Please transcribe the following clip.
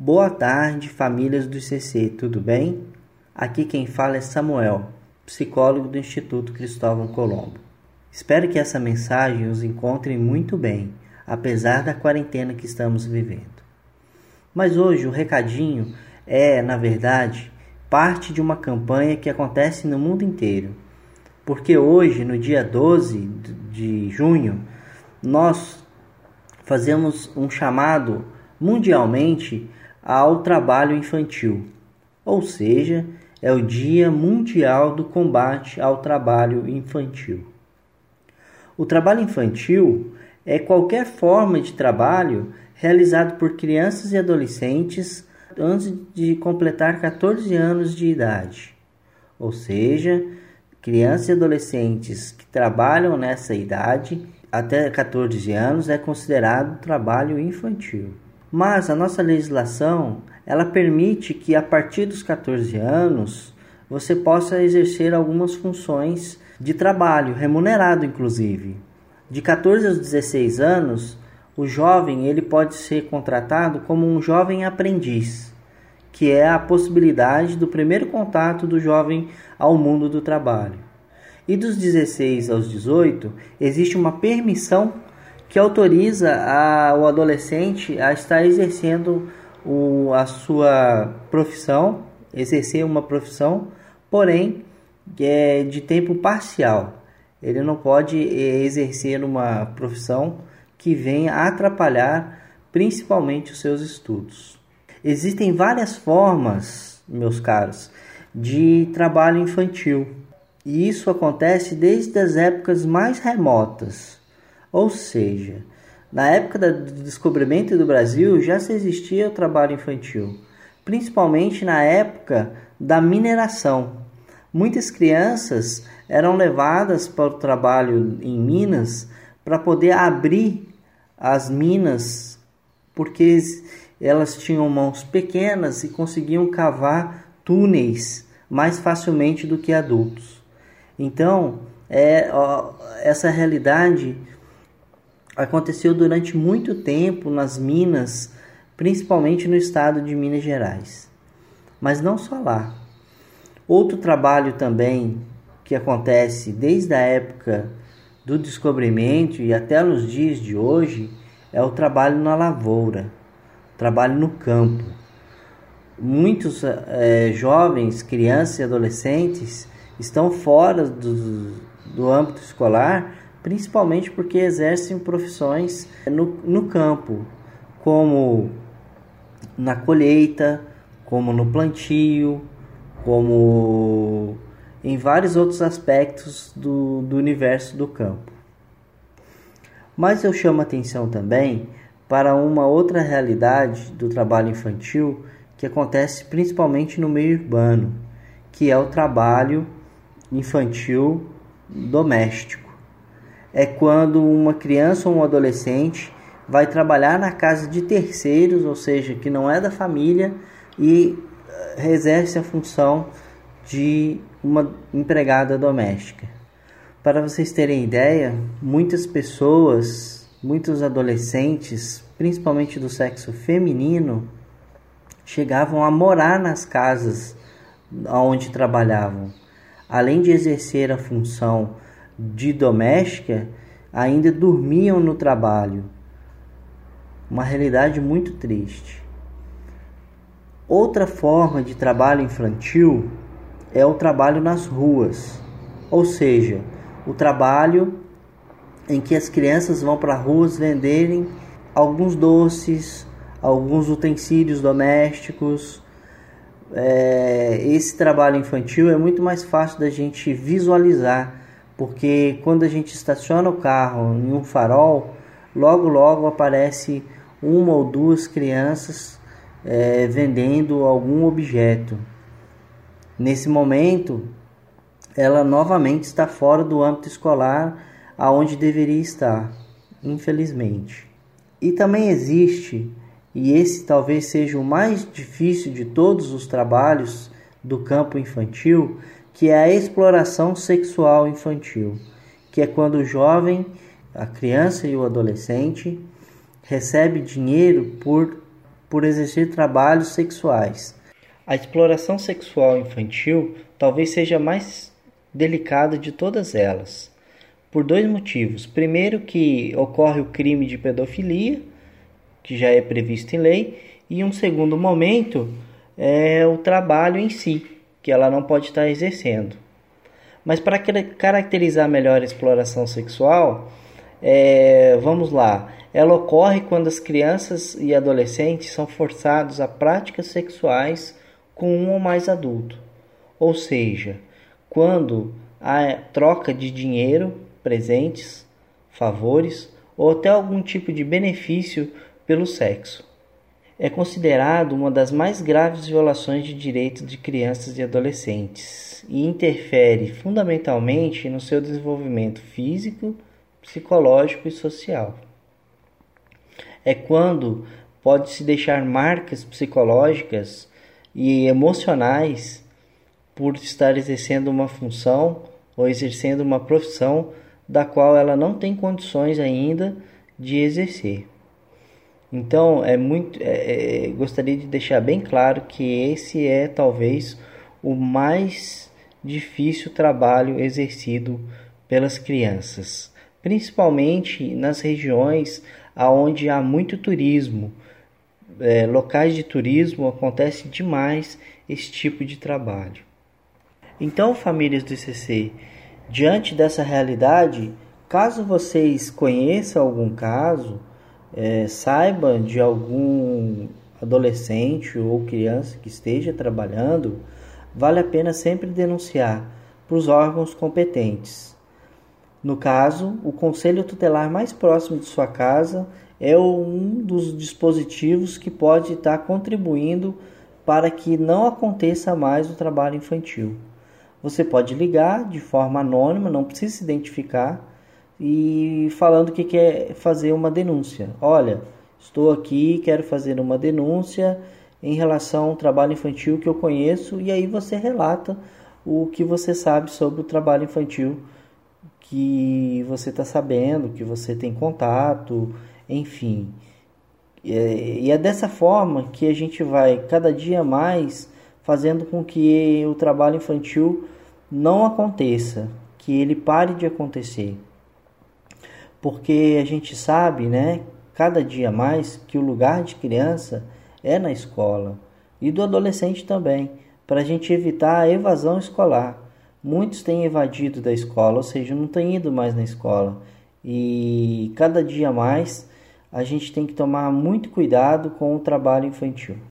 Boa tarde, famílias do CC, tudo bem? Aqui quem fala é Samuel, psicólogo do Instituto Cristóvão Colombo. Espero que essa mensagem os encontre muito bem, apesar da quarentena que estamos vivendo. Mas hoje o recadinho é, na verdade, parte de uma campanha que acontece no mundo inteiro. Porque hoje, no dia 12 de junho, nós fazemos um chamado mundialmente ao trabalho infantil, ou seja, é o Dia Mundial do Combate ao Trabalho Infantil. O trabalho infantil é qualquer forma de trabalho realizado por crianças e adolescentes antes de completar 14 anos de idade, ou seja, crianças e adolescentes que trabalham nessa idade até 14 anos é considerado trabalho infantil. Mas a nossa legislação, ela permite que a partir dos 14 anos você possa exercer algumas funções de trabalho, remunerado inclusive. De 14 aos 16 anos, o jovem ele pode ser contratado como um jovem aprendiz, que é a possibilidade do primeiro contato do jovem ao mundo do trabalho. E dos 16 aos 18, existe uma permissão que autoriza a, o adolescente a estar exercendo o, a sua profissão, exercer uma profissão, porém é de tempo parcial. Ele não pode é, exercer uma profissão que venha atrapalhar principalmente os seus estudos. Existem várias formas, meus caros, de trabalho infantil. E isso acontece desde as épocas mais remotas. Ou seja, na época do descobrimento do Brasil já se existia o trabalho infantil, principalmente na época da mineração. Muitas crianças eram levadas para o trabalho em minas para poder abrir as minas, porque elas tinham mãos pequenas e conseguiam cavar túneis mais facilmente do que adultos. Então, é, ó, essa realidade aconteceu durante muito tempo nas minas, principalmente no estado de Minas Gerais. Mas não só lá. Outro trabalho também que acontece desde a época do descobrimento e até nos dias de hoje é o trabalho na lavoura, trabalho no campo. Muitos é, jovens, crianças e adolescentes estão fora do, do âmbito escolar principalmente porque exercem profissões no, no campo, como na colheita, como no plantio, como em vários outros aspectos do, do universo do campo. Mas eu chamo atenção também para uma outra realidade do trabalho infantil que acontece principalmente no meio urbano, que é o trabalho infantil doméstico é quando uma criança ou um adolescente vai trabalhar na casa de terceiros, ou seja, que não é da família, e eh, exerce a função de uma empregada doméstica. Para vocês terem ideia, muitas pessoas, muitos adolescentes, principalmente do sexo feminino, chegavam a morar nas casas onde trabalhavam. Além de exercer a função de doméstica ainda dormiam no trabalho. Uma realidade muito triste. Outra forma de trabalho infantil é o trabalho nas ruas, ou seja, o trabalho em que as crianças vão para ruas venderem alguns doces, alguns utensílios domésticos. É, esse trabalho infantil é muito mais fácil da gente visualizar porque quando a gente estaciona o carro em um farol, logo logo aparece uma ou duas crianças é, vendendo algum objeto. Nesse momento, ela novamente está fora do âmbito escolar aonde deveria estar, infelizmente. E também existe, e esse talvez seja o mais difícil de todos os trabalhos do campo infantil, que é a exploração sexual infantil, que é quando o jovem, a criança e o adolescente recebe dinheiro por por exercer trabalhos sexuais. A exploração sexual infantil talvez seja a mais delicada de todas elas, por dois motivos. Primeiro, que ocorre o crime de pedofilia, que já é previsto em lei, e um segundo momento é o trabalho em si, que ela não pode estar exercendo. Mas para caracterizar melhor a exploração sexual, é, vamos lá. Ela ocorre quando as crianças e adolescentes são forçados a práticas sexuais com um ou mais adultos. Ou seja, quando há troca de dinheiro, presentes, favores ou até algum tipo de benefício pelo sexo. É considerado uma das mais graves violações de direitos de crianças e adolescentes e interfere fundamentalmente no seu desenvolvimento físico, psicológico e social. É quando pode-se deixar marcas psicológicas e emocionais por estar exercendo uma função ou exercendo uma profissão da qual ela não tem condições ainda de exercer. Então, é muito, é, é, gostaria de deixar bem claro que esse é talvez o mais difícil trabalho exercido pelas crianças, principalmente nas regiões aonde há muito turismo, é, locais de turismo acontece demais esse tipo de trabalho. Então, famílias do ICC, diante dessa realidade, caso vocês conheçam algum caso, é, saiba de algum adolescente ou criança que esteja trabalhando, vale a pena sempre denunciar para os órgãos competentes. No caso, o conselho tutelar mais próximo de sua casa é um dos dispositivos que pode estar contribuindo para que não aconteça mais o trabalho infantil. Você pode ligar de forma anônima, não precisa se identificar, e falando que quer fazer uma denúncia. Olha, estou aqui, quero fazer uma denúncia em relação ao trabalho infantil que eu conheço, e aí você relata o que você sabe sobre o trabalho infantil que você está sabendo, que você tem contato, enfim. E é dessa forma que a gente vai cada dia mais fazendo com que o trabalho infantil não aconteça, que ele pare de acontecer. Porque a gente sabe, né, cada dia mais que o lugar de criança é na escola e do adolescente também, para a gente evitar a evasão escolar. Muitos têm evadido da escola, ou seja, não têm ido mais na escola. E cada dia mais a gente tem que tomar muito cuidado com o trabalho infantil.